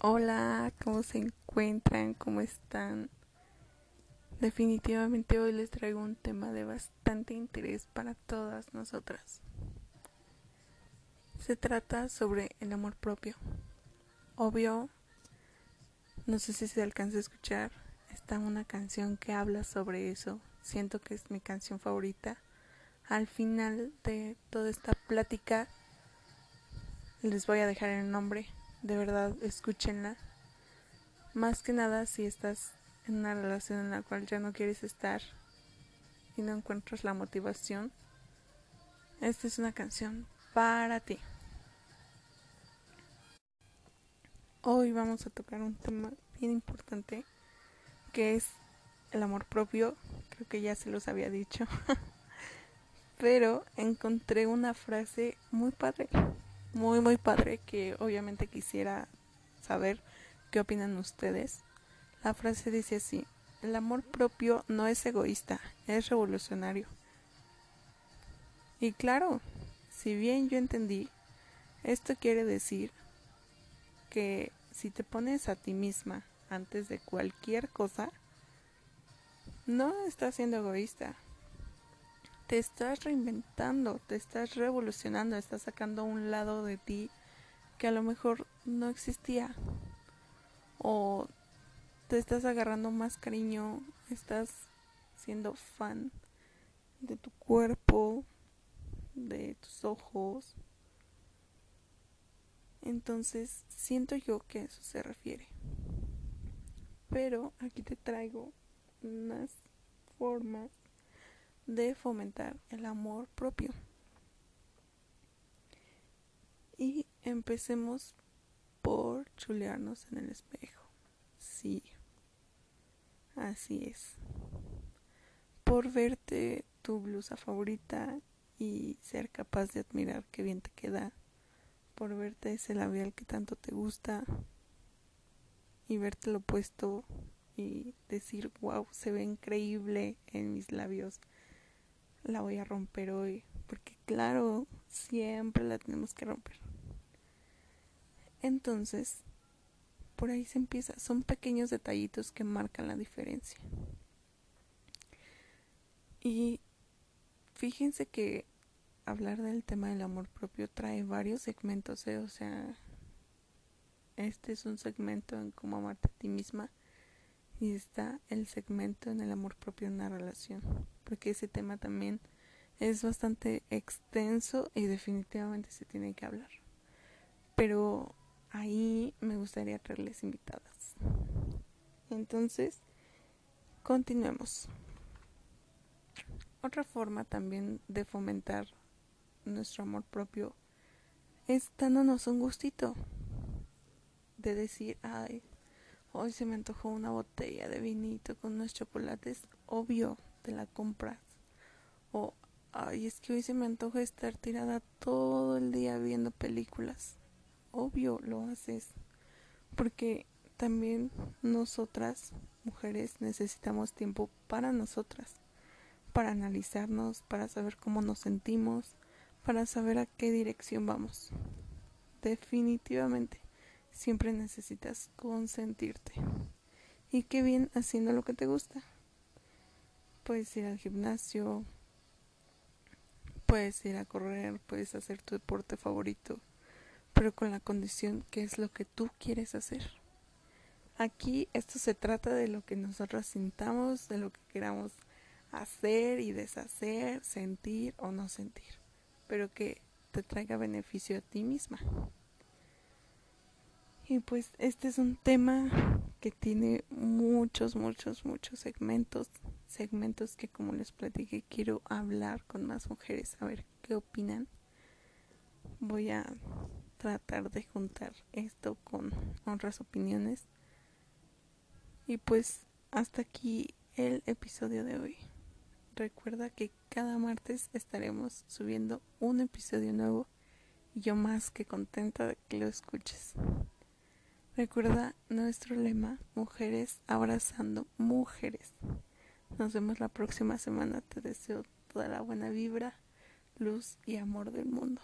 Hola, ¿cómo se encuentran? ¿Cómo están? Definitivamente hoy les traigo un tema de bastante interés para todas nosotras. Se trata sobre el amor propio. Obvio, no sé si se alcanza a escuchar, está una canción que habla sobre eso. Siento que es mi canción favorita. Al final de toda esta plática les voy a dejar el nombre de verdad escúchenla. Más que nada si estás en una relación en la cual ya no quieres estar y no encuentras la motivación, esta es una canción para ti. Hoy vamos a tocar un tema bien importante que es el amor propio. Creo que ya se los había dicho. Pero encontré una frase muy padre muy muy padre que obviamente quisiera saber qué opinan ustedes. La frase dice así, el amor propio no es egoísta, es revolucionario. Y claro, si bien yo entendí, esto quiere decir que si te pones a ti misma antes de cualquier cosa, no estás siendo egoísta, te estás reinventando, te estás revolucionando, estás sacando un lado de ti que a lo mejor no existía. O te estás agarrando más cariño, estás siendo fan de tu cuerpo, de tus ojos. Entonces, siento yo que eso se refiere. Pero aquí te traigo unas formas de fomentar el amor propio. Y empecemos por chulearnos en el espejo. Sí, así es. Por verte tu blusa favorita y ser capaz de admirar qué bien te queda. Por verte ese labial que tanto te gusta y verte lo puesto y decir, wow, se ve increíble en mis labios la voy a romper hoy, porque claro, siempre la tenemos que romper. Entonces, por ahí se empieza, son pequeños detallitos que marcan la diferencia. Y fíjense que hablar del tema del amor propio trae varios segmentos, ¿eh? o sea, este es un segmento en cómo amarte a ti misma y está el segmento en el amor propio en una relación, porque ese tema también es bastante extenso y definitivamente se tiene que hablar. Pero ahí me gustaría traerles invitadas. Entonces, continuemos. Otra forma también de fomentar nuestro amor propio es dándonos un gustito de decir, ay, Hoy se me antojó una botella de vinito con unos chocolates. Obvio, te la compras. O, ay, es que hoy se me antoja estar tirada todo el día viendo películas. Obvio, lo haces. Porque también nosotras, mujeres, necesitamos tiempo para nosotras. Para analizarnos, para saber cómo nos sentimos, para saber a qué dirección vamos. Definitivamente siempre necesitas consentirte. Y qué bien haciendo lo que te gusta. Puedes ir al gimnasio, puedes ir a correr, puedes hacer tu deporte favorito, pero con la condición que es lo que tú quieres hacer. Aquí esto se trata de lo que nosotros sintamos, de lo que queramos hacer y deshacer, sentir o no sentir, pero que te traiga beneficio a ti misma. Y pues este es un tema que tiene muchos, muchos, muchos segmentos. Segmentos que como les platiqué quiero hablar con más mujeres, a ver qué opinan. Voy a tratar de juntar esto con otras opiniones. Y pues hasta aquí el episodio de hoy. Recuerda que cada martes estaremos subiendo un episodio nuevo y yo más que contenta de que lo escuches. Recuerda nuestro lema, mujeres abrazando mujeres. Nos vemos la próxima semana. Te deseo toda la buena vibra, luz y amor del mundo.